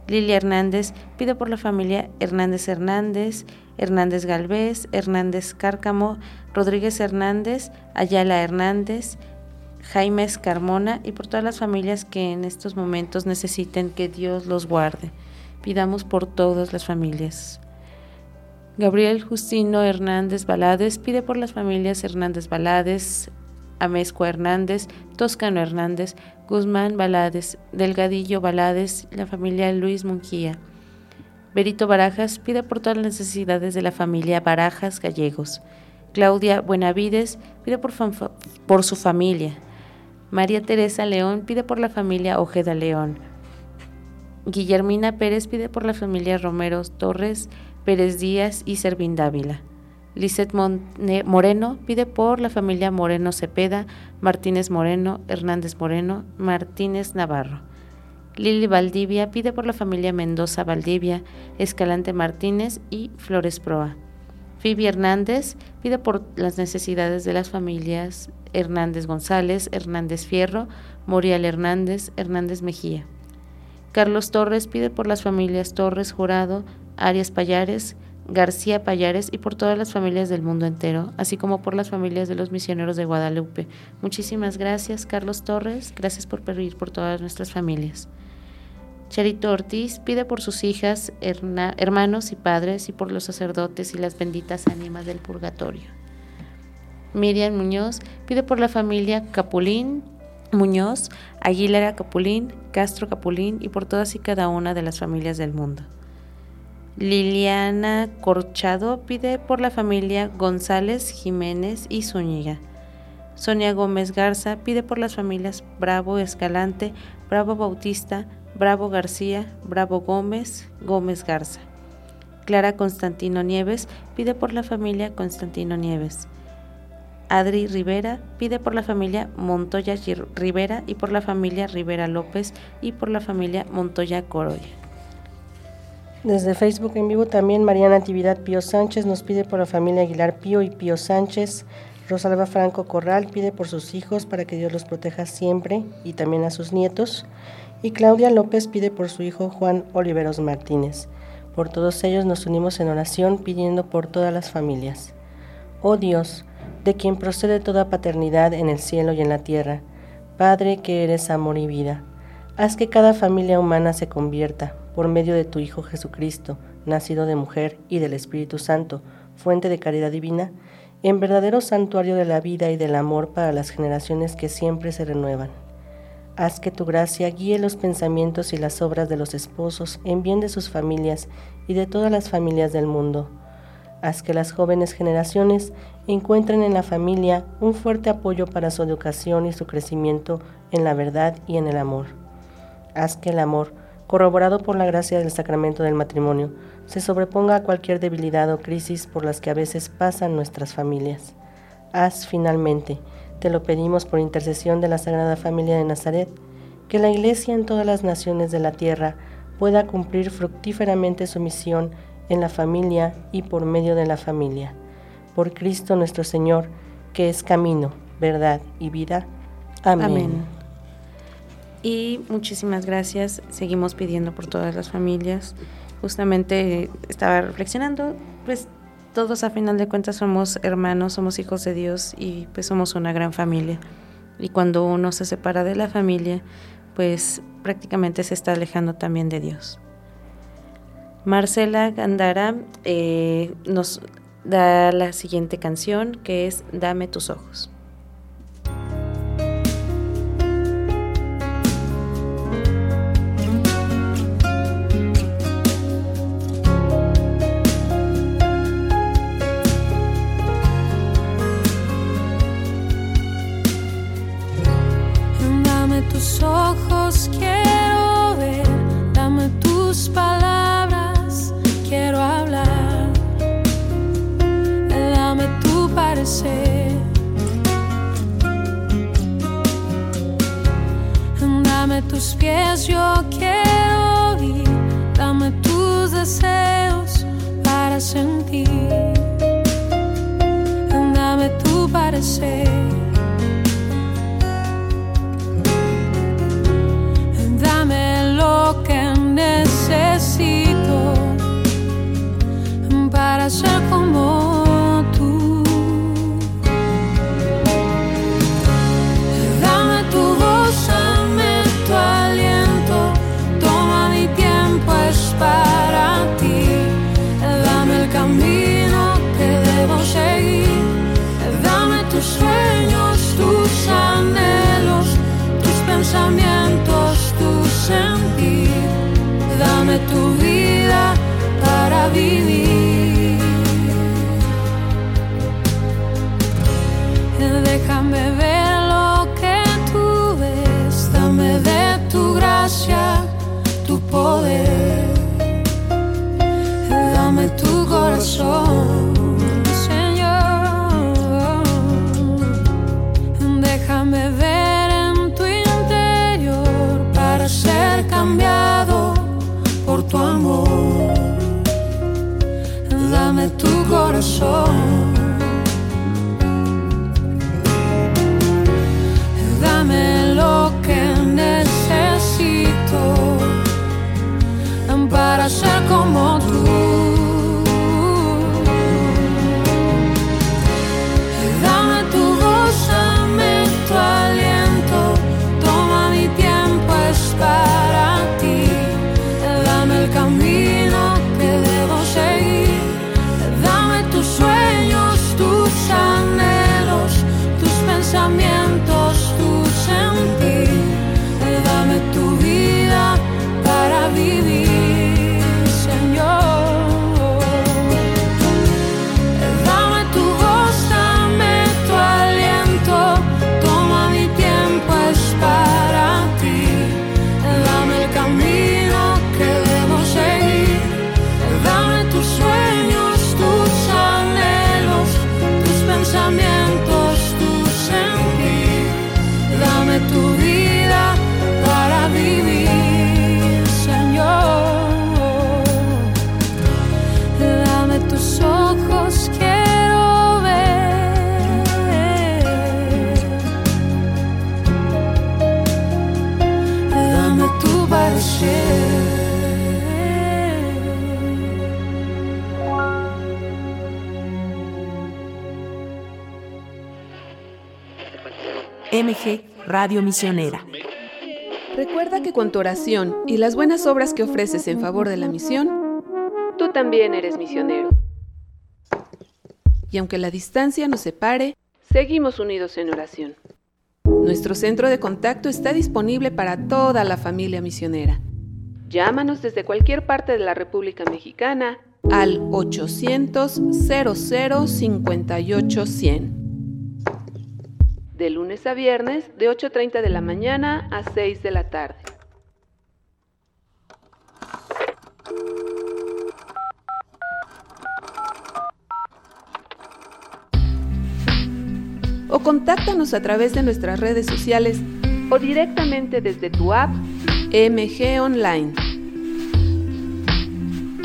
Lilia Hernández pide por la familia Hernández Hernández, Hernández Galvez, Hernández Cárcamo, Rodríguez Hernández, Ayala Hernández, Jaime Carmona y por todas las familias que en estos momentos necesiten que Dios los guarde. Pidamos por todas las familias. Gabriel Justino Hernández Balades pide por las familias Hernández Balades, Amezcua Hernández, Toscano Hernández, Guzmán Balades, Delgadillo Balades, la familia Luis Munguía. Berito Barajas pide por todas las necesidades de la familia Barajas Gallegos. Claudia Buenavides pide por, por su familia. María Teresa León pide por la familia Ojeda León. Guillermina Pérez pide por la familia Romero Torres, Pérez Díaz y Servín Dávila. Lisette Moreno pide por la familia Moreno Cepeda, Martínez Moreno, Hernández Moreno, Martínez Navarro. Lili Valdivia pide por la familia Mendoza Valdivia, Escalante Martínez y Flores Proa. Phoebe Hernández pide por las necesidades de las familias Hernández González, Hernández Fierro, Morial Hernández, Hernández Mejía. Carlos Torres pide por las familias Torres Jurado, Arias Payares, García Payares y por todas las familias del mundo entero, así como por las familias de los misioneros de Guadalupe. Muchísimas gracias, Carlos Torres. Gracias por pedir por todas nuestras familias. Charito Ortiz pide por sus hijas, hermanos y padres y por los sacerdotes y las benditas ánimas del purgatorio. Miriam Muñoz pide por la familia Capulín, Muñoz, Aguilera Capulín, Castro Capulín y por todas y cada una de las familias del mundo. Liliana Corchado pide por la familia González, Jiménez y Zúñiga. Sonia Gómez Garza pide por las familias Bravo Escalante, Bravo Bautista, Bravo García, Bravo Gómez, Gómez Garza. Clara Constantino Nieves pide por la familia Constantino Nieves. Adri Rivera pide por la familia Montoya Rivera y por la familia Rivera López y por la familia Montoya Corolla. Desde Facebook en vivo también Mariana Natividad Pío Sánchez nos pide por la familia Aguilar Pío y Pío Sánchez. Rosalba Franco Corral pide por sus hijos para que Dios los proteja siempre y también a sus nietos. Y Claudia López pide por su hijo Juan Oliveros Martínez. Por todos ellos nos unimos en oración pidiendo por todas las familias. Oh Dios, de quien procede toda paternidad en el cielo y en la tierra, Padre que eres amor y vida, haz que cada familia humana se convierta, por medio de tu Hijo Jesucristo, nacido de mujer y del Espíritu Santo, fuente de caridad divina, en verdadero santuario de la vida y del amor para las generaciones que siempre se renuevan. Haz que tu gracia guíe los pensamientos y las obras de los esposos en bien de sus familias y de todas las familias del mundo. Haz que las jóvenes generaciones encuentren en la familia un fuerte apoyo para su educación y su crecimiento en la verdad y en el amor. Haz que el amor, corroborado por la gracia del sacramento del matrimonio, se sobreponga a cualquier debilidad o crisis por las que a veces pasan nuestras familias. Haz finalmente, te lo pedimos por intercesión de la Sagrada Familia de Nazaret, que la Iglesia en todas las naciones de la tierra pueda cumplir fructíferamente su misión en la familia y por medio de la familia. Por Cristo nuestro Señor, que es camino, verdad y vida. Amén. Y muchísimas gracias. Seguimos pidiendo por todas las familias. Justamente estaba reflexionando, pues todos a final de cuentas somos hermanos, somos hijos de Dios y pues somos una gran familia. Y cuando uno se separa de la familia, pues prácticamente se está alejando también de Dios. Marcela Gandara eh, nos da la siguiente canción que es Dame tus ojos. Radio Misionera. Recuerda que con tu oración y las buenas obras que ofreces en favor de la misión, tú también eres misionero. Y aunque la distancia nos separe, seguimos unidos en oración. Nuestro centro de contacto está disponible para toda la familia misionera. Llámanos desde cualquier parte de la República Mexicana al 800 00 58 100 de lunes a viernes de 8.30 de la mañana a 6 de la tarde. O contáctanos a través de nuestras redes sociales o directamente desde tu app MG Online.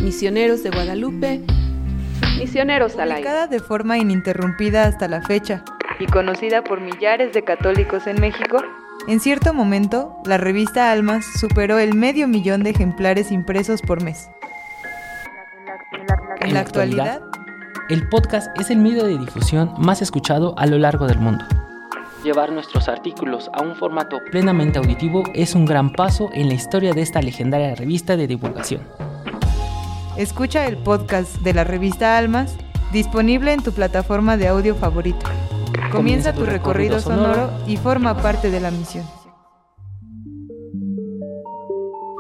Misioneros de Guadalupe, Misioneros al aire. de forma ininterrumpida hasta la fecha y conocida por millares de católicos en México, En cierto momento, la revista Almas superó el medio millón de ejemplares impresos por mes. En la actualidad, el podcast es el medio de difusión más escuchado a lo largo del mundo. Llevar nuestros artículos a un formato plenamente auditivo es un gran paso en la historia de esta legendaria revista de divulgación. Escucha el podcast de la revista Almas, disponible en tu plataforma de audio favorito. Comienza tu recorrido sonoro y forma parte de la misión.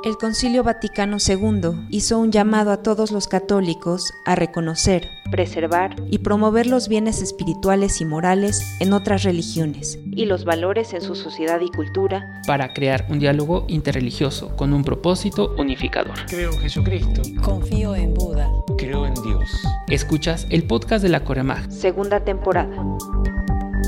El Concilio Vaticano II hizo un llamado a todos los católicos a reconocer, preservar y promover los bienes espirituales y morales en otras religiones y los valores en su sociedad y cultura para crear un diálogo interreligioso con un propósito unificador. Creo en Jesucristo. Confío en Buda. Creo en Dios. Escuchas el podcast de la Coremag. Segunda temporada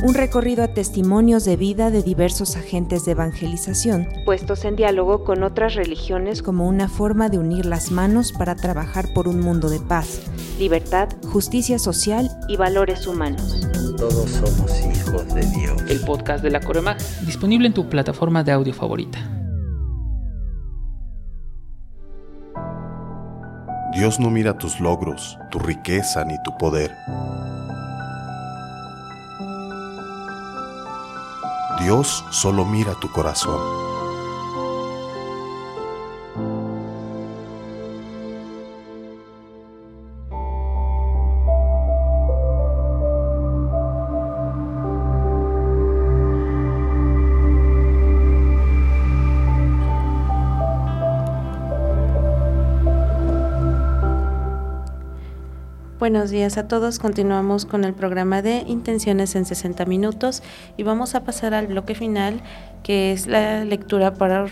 un recorrido a testimonios de vida de diversos agentes de evangelización, puestos en diálogo con otras religiones como una forma de unir las manos para trabajar por un mundo de paz, libertad, justicia social y valores humanos. Todos somos hijos de Dios. El podcast de la Coremag, disponible en tu plataforma de audio favorita. Dios no mira tus logros, tu riqueza ni tu poder Dios solo mira tu corazón. Buenos días a todos. Continuamos con el programa de Intenciones en 60 minutos y vamos a pasar al bloque final, que es la lectura para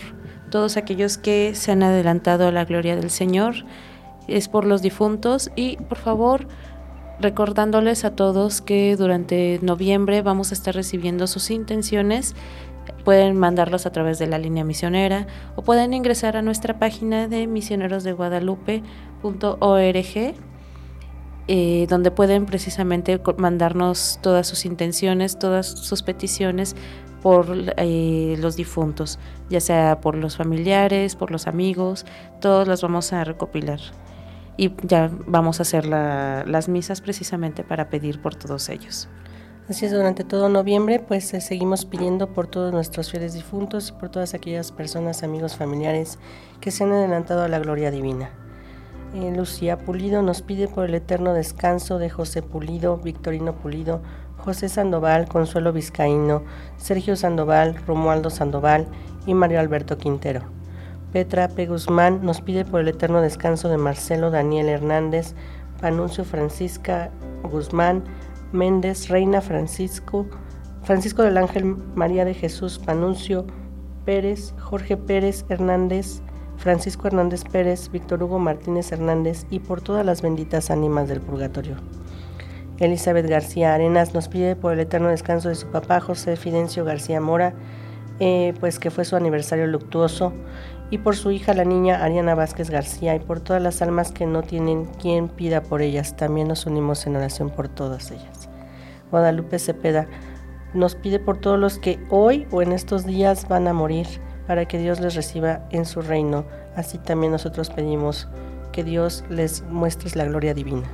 todos aquellos que se han adelantado a la gloria del Señor. Es por los difuntos y por favor recordándoles a todos que durante noviembre vamos a estar recibiendo sus intenciones. Pueden mandarlos a través de la línea misionera o pueden ingresar a nuestra página de misionerosdeguadalupe.org eh, donde pueden precisamente mandarnos todas sus intenciones, todas sus peticiones por eh, los difuntos, ya sea por los familiares, por los amigos, todos las vamos a recopilar. Y ya vamos a hacer las misas precisamente para pedir por todos ellos. Así es, durante todo noviembre pues eh, seguimos pidiendo por todos nuestros fieles difuntos y por todas aquellas personas, amigos, familiares que se han adelantado a la gloria divina. Eh, Lucía Pulido nos pide por el eterno descanso de José Pulido, Victorino Pulido, José Sandoval, Consuelo Vizcaíno, Sergio Sandoval, Romualdo Sandoval y Mario Alberto Quintero. Petra P. Guzmán nos pide por el eterno descanso de Marcelo Daniel Hernández, Panuncio Francisca Guzmán, Méndez, Reina Francisco, Francisco del Ángel María de Jesús Panuncio, Pérez, Jorge Pérez Hernández, Francisco Hernández Pérez, Víctor Hugo Martínez Hernández y por todas las benditas ánimas del purgatorio. Elizabeth García Arenas nos pide por el eterno descanso de su papá José Fidencio García Mora, eh, pues que fue su aniversario luctuoso, y por su hija la niña Ariana Vázquez García y por todas las almas que no tienen quien pida por ellas. También nos unimos en oración por todas ellas. Guadalupe Cepeda nos pide por todos los que hoy o en estos días van a morir para que Dios les reciba en su reino. Así también nosotros pedimos que Dios les muestre la gloria divina.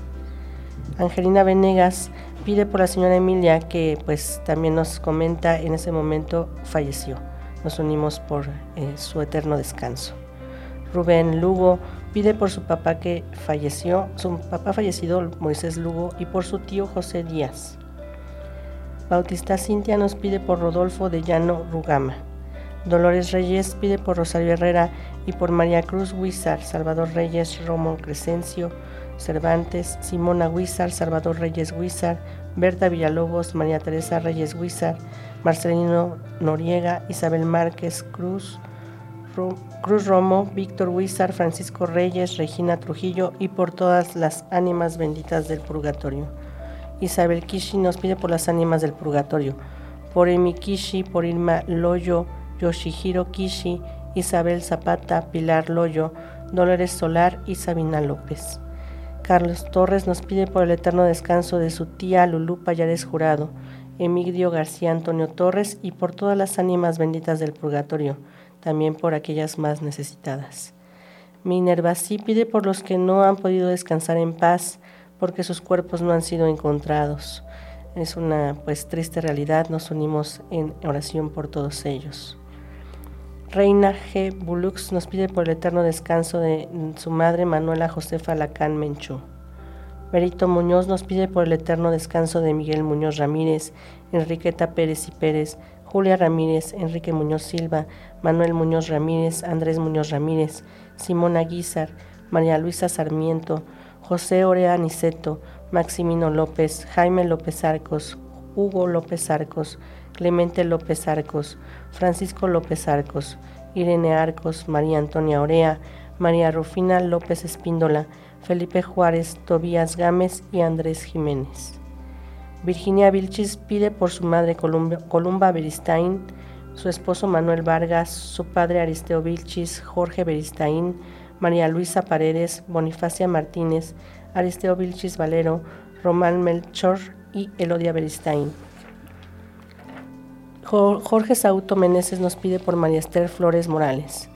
Angelina Venegas pide por la señora Emilia que pues también nos comenta en ese momento falleció. Nos unimos por eh, su eterno descanso. Rubén Lugo pide por su papá que falleció, su papá fallecido Moisés Lugo y por su tío José Díaz. Bautista Cintia nos pide por Rodolfo de Llano Rugama. Dolores Reyes pide por Rosario Herrera y por María Cruz Huizar, Salvador Reyes, Romo Crescencio, Cervantes, Simona Huizar, Salvador Reyes Huizar, Berta Villalobos, María Teresa Reyes Huizar, Marcelino Noriega, Isabel Márquez Cruz, Cruz Romo, Víctor Huizar, Francisco Reyes, Regina Trujillo y por todas las ánimas benditas del purgatorio. Isabel Kishi nos pide por las ánimas del purgatorio, por Emi Kishi, por Irma Loyo, Yoshihiro Kishi, Isabel Zapata, Pilar Loyo, Dolores Solar y Sabina López. Carlos Torres nos pide por el eterno descanso de su tía Lulú Payares Jurado Emigdio García Antonio Torres y por todas las ánimas benditas del purgatorio, también por aquellas más necesitadas. Minerva sí pide por los que no han podido descansar en paz, porque sus cuerpos no han sido encontrados. Es una pues triste realidad, nos unimos en oración por todos ellos. Reina G. Bulux nos pide por el eterno descanso de su madre Manuela Josefa Lacán Menchú. Berito Muñoz nos pide por el eterno descanso de Miguel Muñoz Ramírez, Enriqueta Pérez y Pérez, Julia Ramírez, Enrique Muñoz Silva, Manuel Muñoz Ramírez, Andrés Muñoz Ramírez, Simona Guizar, María Luisa Sarmiento, José Orea Niceto, Maximino López, Jaime López Arcos, Hugo López Arcos, Clemente López Arcos, Francisco López Arcos, Irene Arcos, María Antonia Orea, María Rufina López Espíndola, Felipe Juárez, Tobías Gámez y Andrés Jiménez. Virginia Vilchis pide por su madre Columba Beristain, su esposo Manuel Vargas, su padre Aristeo Vilchis, Jorge Beristain, María Luisa Paredes, Bonifacia Martínez, Aristeo Vilchis Valero, Román Melchor y Elodia Beristain. Jorge Sauto Meneses nos pide por María Esther Flores Morales.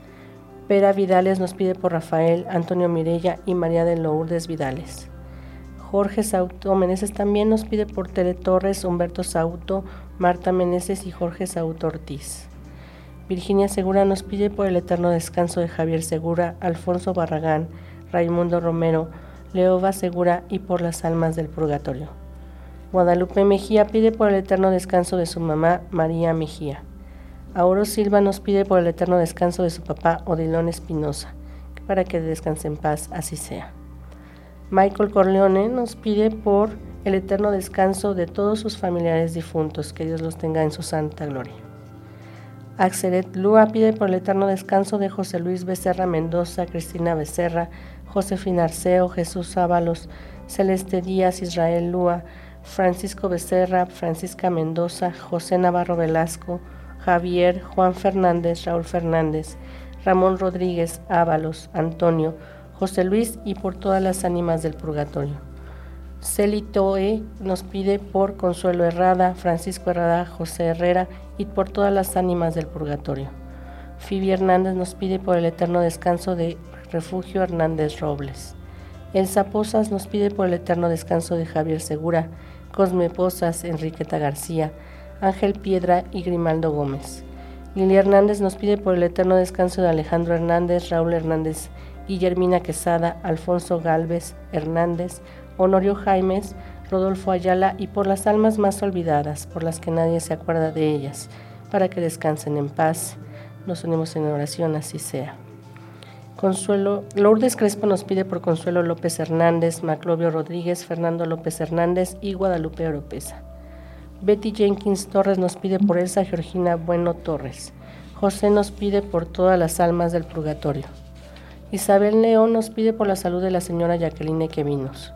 Pera Vidales nos pide por Rafael, Antonio Mirella y María de Lourdes Vidales. Jorge Sauto Meneses también nos pide por Tere Torres, Humberto Sauto, Marta Meneses y Jorge Sauto Ortiz. Virginia Segura nos pide por el eterno descanso de Javier Segura, Alfonso Barragán, Raimundo Romero, Leova Segura y por las almas del purgatorio. Guadalupe Mejía pide por el eterno descanso de su mamá María Mejía. Auro Silva nos pide por el eterno descanso de su papá Odilón Espinosa, para que descanse en paz, así sea. Michael Corleone nos pide por el eterno descanso de todos sus familiares difuntos, que Dios los tenga en su santa gloria. Axelet Lua pide por el eterno descanso de José Luis Becerra Mendoza, Cristina Becerra, Josefina Arceo, Jesús Ábalos, Celeste Díaz, Israel Lua, Francisco Becerra, Francisca Mendoza, José Navarro Velasco, Javier, Juan Fernández, Raúl Fernández, Ramón Rodríguez, Ábalos, Antonio, José Luis y por todas las ánimas del purgatorio. Celitoe nos pide por Consuelo Herrada, Francisco Herrada, José Herrera y por todas las ánimas del purgatorio. Fibi Hernández nos pide por el eterno descanso de Refugio Hernández Robles. Elsa Posas nos pide por el eterno descanso de Javier Segura, Cosme Posas, Enriqueta García, Ángel Piedra y Grimaldo Gómez. Lilia Hernández nos pide por el eterno descanso de Alejandro Hernández, Raúl Hernández, Guillermina Quesada, Alfonso Galvez Hernández, Honorio Jaimes, Rodolfo Ayala y por las almas más olvidadas, por las que nadie se acuerda de ellas, para que descansen en paz. Nos unimos en oración, así sea. Consuelo, Lourdes Crespo nos pide por Consuelo López Hernández, Maclovio Rodríguez, Fernando López Hernández y Guadalupe Oropesa. Betty Jenkins Torres nos pide por Elsa Georgina Bueno Torres. José nos pide por todas las almas del purgatorio. Isabel León nos pide por la salud de la señora Jacqueline Quevinos.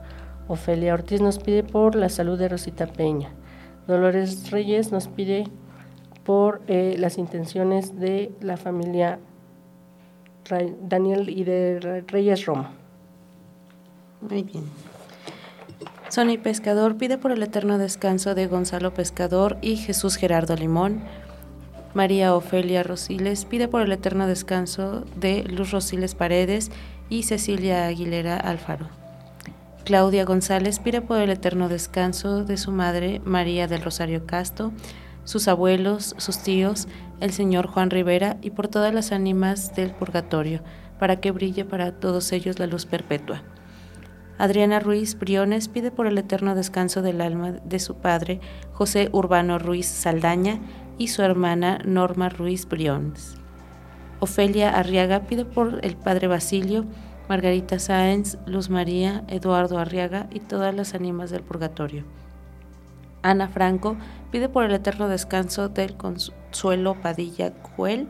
Ofelia Ortiz nos pide por la salud de Rosita Peña. Dolores Reyes nos pide por eh, las intenciones de la familia Daniel y de Reyes Roma. Muy bien. Sonny Pescador pide por el eterno descanso de Gonzalo Pescador y Jesús Gerardo Limón. María Ofelia Rosiles pide por el eterno descanso de Luz Rosiles Paredes y Cecilia Aguilera Alfaro. Claudia González pide por el eterno descanso de su madre María del Rosario Casto, sus abuelos, sus tíos, el señor Juan Rivera y por todas las ánimas del purgatorio, para que brille para todos ellos la luz perpetua. Adriana Ruiz Briones pide por el eterno descanso del alma de su padre, José Urbano Ruiz Saldaña, y su hermana Norma Ruiz Briones. Ofelia Arriaga pide por el padre Basilio, Margarita Sáenz, Luz María, Eduardo Arriaga y todas las ánimas del purgatorio. Ana Franco pide por el eterno descanso del Consuelo Padilla Cuel,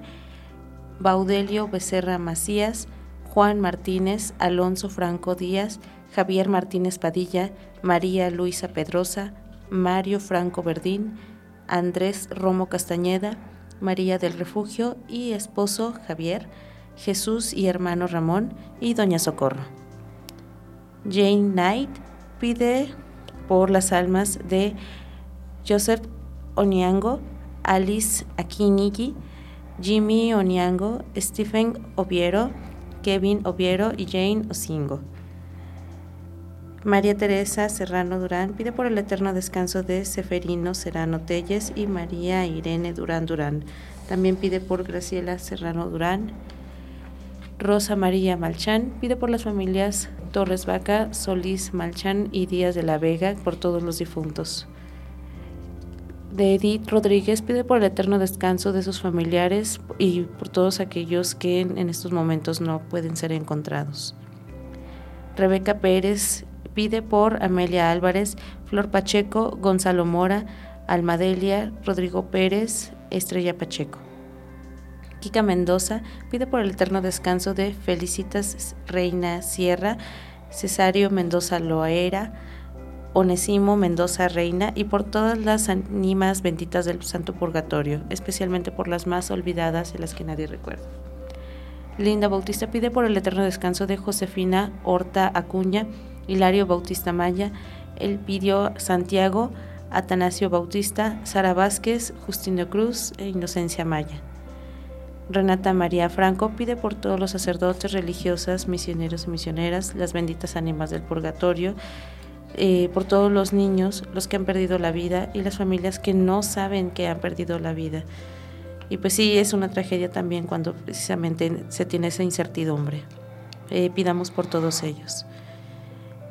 Baudelio Becerra Macías, Juan Martínez, Alonso Franco Díaz, Javier Martínez Padilla, María Luisa Pedrosa, Mario Franco Verdín, Andrés Romo Castañeda, María del Refugio y esposo Javier, Jesús y hermano Ramón y Doña Socorro. Jane Knight pide por las almas de Joseph Oniango, Alice Akinigi, Jimmy Oniango, Stephen Obiero, Kevin Obiero y Jane Osingo. María Teresa Serrano Durán pide por el eterno descanso de Seferino Serrano Telles y María Irene Durán Durán. También pide por Graciela Serrano Durán. Rosa María Malchán pide por las familias Torres Vaca, Solís Malchán y Díaz de la Vega por todos los difuntos. De Edith Rodríguez pide por el eterno descanso de sus familiares y por todos aquellos que en estos momentos no pueden ser encontrados. Rebeca Pérez pide por Amelia Álvarez, Flor Pacheco, Gonzalo Mora, Almadelia, Rodrigo Pérez, Estrella Pacheco. Kika Mendoza pide por el eterno descanso de Felicitas Reina Sierra, Cesario Mendoza Loera, Onesimo Mendoza Reina y por todas las ánimas benditas del Santo Purgatorio, especialmente por las más olvidadas y las que nadie recuerda. Linda Bautista pide por el eterno descanso de Josefina Horta Acuña, Hilario Bautista Maya, Elpidio Santiago, Atanasio Bautista, Sara Vázquez, Justino Cruz e Inocencia Maya. Renata María Franco pide por todos los sacerdotes, religiosas, misioneros y misioneras, las benditas ánimas del purgatorio, eh, por todos los niños, los que han perdido la vida y las familias que no saben que han perdido la vida. Y pues sí, es una tragedia también cuando precisamente se tiene esa incertidumbre. Eh, pidamos por todos ellos.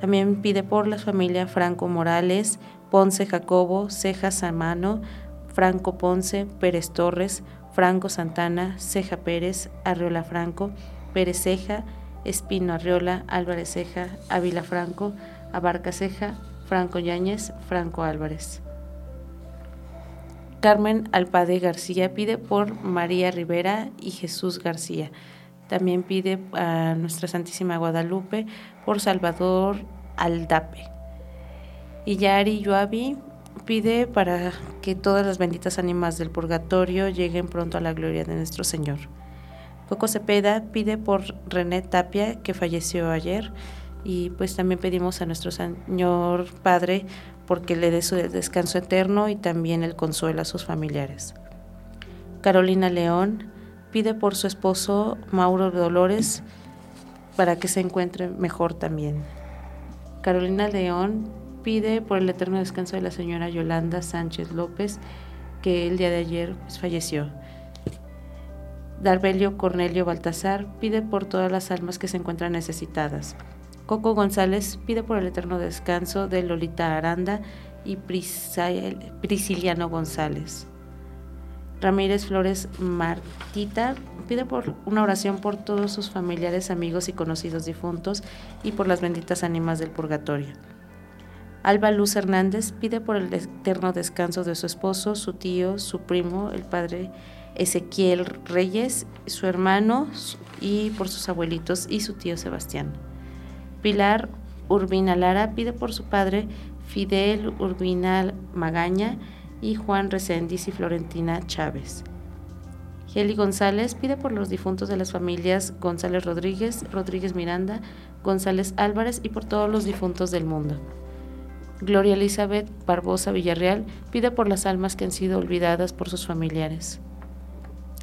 También pide por la familia Franco Morales, Ponce Jacobo, Ceja Samano, Franco Ponce, Pérez Torres, Franco Santana, Ceja Pérez, Arriola Franco, Pérez Ceja, Espino Arriola, Álvarez Ceja, Ávila Franco, Abarca Ceja, Franco Yáñez, Franco Álvarez. Carmen Alpade García pide por María Rivera y Jesús García. También pide a Nuestra Santísima Guadalupe por Salvador Aldape. Y Yari Yuabi pide para que todas las benditas ánimas del purgatorio lleguen pronto a la gloria de nuestro Señor. Coco Cepeda pide por René Tapia, que falleció ayer, y pues también pedimos a nuestro Señor Padre porque le dé su descanso eterno y también el consuelo a sus familiares. Carolina León pide por su esposo Mauro Dolores para que se encuentre mejor también. Carolina León pide por el eterno descanso de la señora Yolanda Sánchez López, que el día de ayer pues, falleció. Darbelio Cornelio Baltasar pide por todas las almas que se encuentran necesitadas. Coco González pide por el eterno descanso de Lolita Aranda y Prisciliano González. Ramírez Flores Martita pide por una oración por todos sus familiares, amigos y conocidos difuntos y por las benditas ánimas del purgatorio. Alba Luz Hernández pide por el eterno descanso de su esposo, su tío, su primo, el padre Ezequiel Reyes, su hermano y por sus abuelitos y su tío Sebastián. Pilar Urbina Lara pide por su padre Fidel Urbina Magaña y Juan Reséndiz y Florentina Chávez. Geli González pide por los difuntos de las familias González Rodríguez, Rodríguez Miranda, González Álvarez y por todos los difuntos del mundo. Gloria Elizabeth Barbosa Villarreal pide por las almas que han sido olvidadas por sus familiares.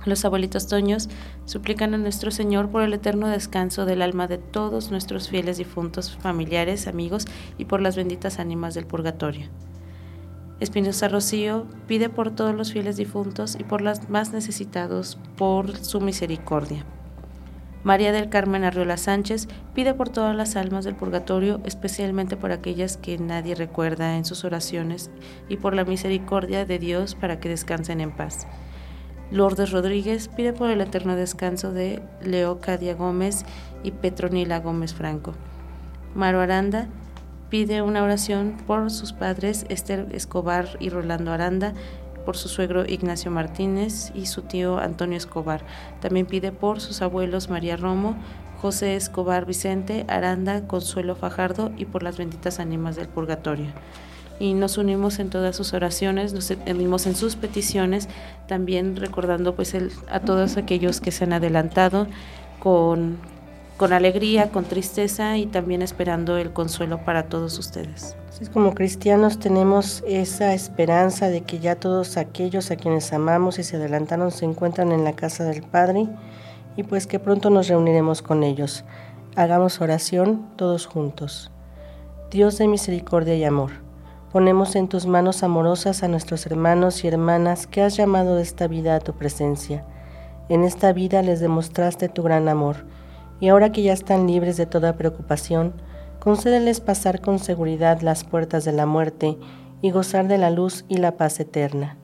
Los abuelitos Toños suplican a nuestro Señor por el eterno descanso del alma de todos nuestros fieles difuntos, familiares, amigos y por las benditas ánimas del purgatorio. Espinosa Rocío pide por todos los fieles difuntos y por los más necesitados por su misericordia. María del Carmen Arriola Sánchez pide por todas las almas del purgatorio, especialmente por aquellas que nadie recuerda en sus oraciones y por la misericordia de Dios para que descansen en paz. Lourdes Rodríguez pide por el eterno descanso de Leocadia Gómez y Petronila Gómez Franco. Maro Aranda Pide una oración por sus padres Esther Escobar y Rolando Aranda, por su suegro Ignacio Martínez y su tío Antonio Escobar. También pide por sus abuelos María Romo, José Escobar Vicente, Aranda, Consuelo Fajardo y por las benditas ánimas del purgatorio. Y nos unimos en todas sus oraciones, nos unimos en sus peticiones, también recordando pues a todos aquellos que se han adelantado con con alegría, con tristeza y también esperando el consuelo para todos ustedes. como cristianos tenemos esa esperanza de que ya todos aquellos a quienes amamos y se adelantaron se encuentran en la casa del Padre y pues que pronto nos reuniremos con ellos. Hagamos oración todos juntos. Dios de misericordia y amor, ponemos en tus manos amorosas a nuestros hermanos y hermanas que has llamado de esta vida a tu presencia. En esta vida les demostraste tu gran amor, y ahora que ya están libres de toda preocupación, concédeles pasar con seguridad las puertas de la muerte y gozar de la luz y la paz eterna.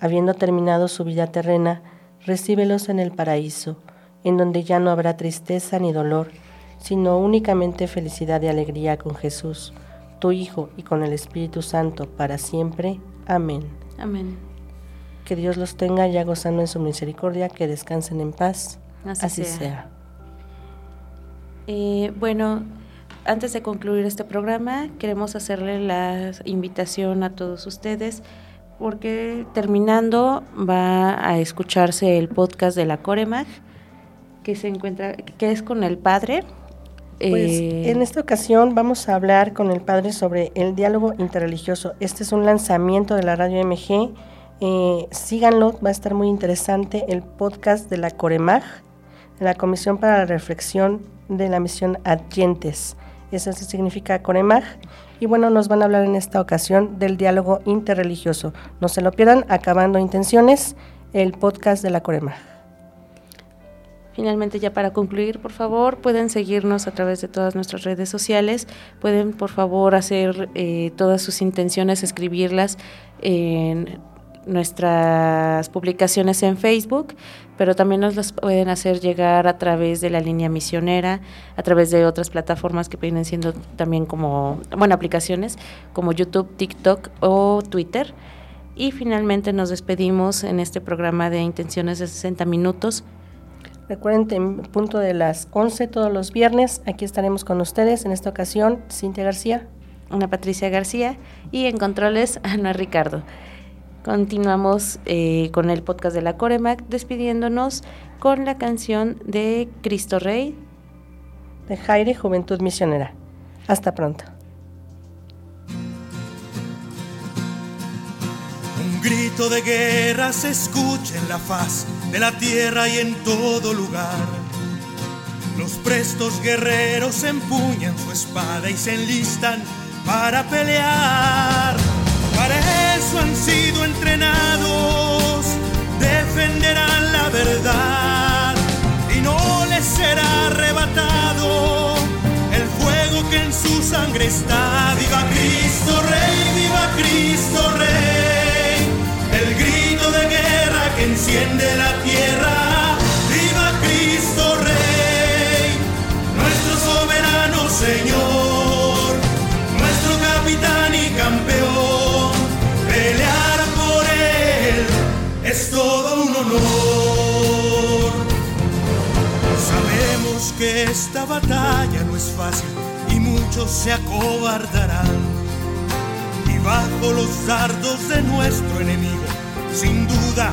Habiendo terminado su vida terrena, recíbelos en el paraíso, en donde ya no habrá tristeza ni dolor, sino únicamente felicidad y alegría con Jesús, tu Hijo, y con el Espíritu Santo, para siempre. Amén. Amén. Que Dios los tenga ya gozando en su misericordia, que descansen en paz. Así, sea. Eh, bueno, antes de concluir este programa, queremos hacerle la invitación a todos ustedes porque terminando va a escucharse el podcast de la Coremag que se encuentra, que es con el padre. Pues eh, en esta ocasión vamos a hablar con el padre sobre el diálogo interreligioso. Este es un lanzamiento de la radio MG. Eh, síganlo, va a estar muy interesante el podcast de la Coremag, de la Comisión para la Reflexión de la Misión Adyentes. Eso significa Coremag. Y bueno, nos van a hablar en esta ocasión del diálogo interreligioso. No se lo pierdan, acabando intenciones, el podcast de la Coremag. Finalmente, ya para concluir, por favor, pueden seguirnos a través de todas nuestras redes sociales. Pueden, por favor, hacer eh, todas sus intenciones, escribirlas en nuestras publicaciones en Facebook, pero también nos las pueden hacer llegar a través de la línea misionera, a través de otras plataformas que vienen siendo también como, bueno, aplicaciones como YouTube, TikTok o Twitter. Y finalmente nos despedimos en este programa de Intenciones de 60 Minutos Recuerden, en punto de las 11 todos los viernes, aquí estaremos con ustedes. En esta ocasión, Cintia García. Ana Patricia García y en controles, Ana Ricardo. Continuamos eh, con el podcast de la Coremac, despidiéndonos con la canción de Cristo Rey. De Jaire Juventud Misionera. Hasta pronto. Un grito de guerra se escucha en la faz de la tierra y en todo lugar. Los prestos guerreros empuñan su espada y se enlistan para pelear. Para eso han sido entrenados, defenderán la verdad y no les será arrebatado el fuego que en su sangre está. Viva Cristo Rey, viva Cristo Rey, enciende la tierra. Viva Cristo Rey, nuestro soberano Señor, nuestro capitán y campeón. Pelear por Él es todo un honor. Sabemos que esta batalla no es fácil y muchos se acobardarán. Y bajo los dardos de nuestro enemigo, sin duda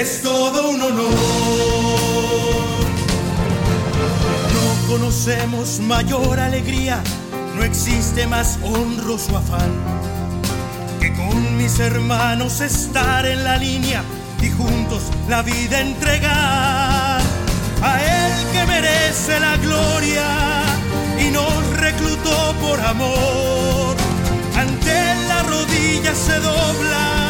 Es todo un honor. No conocemos mayor alegría, no existe más honroso afán que con mis hermanos estar en la línea y juntos la vida entregar. A él que merece la gloria y nos reclutó por amor. Ante la rodilla se dobla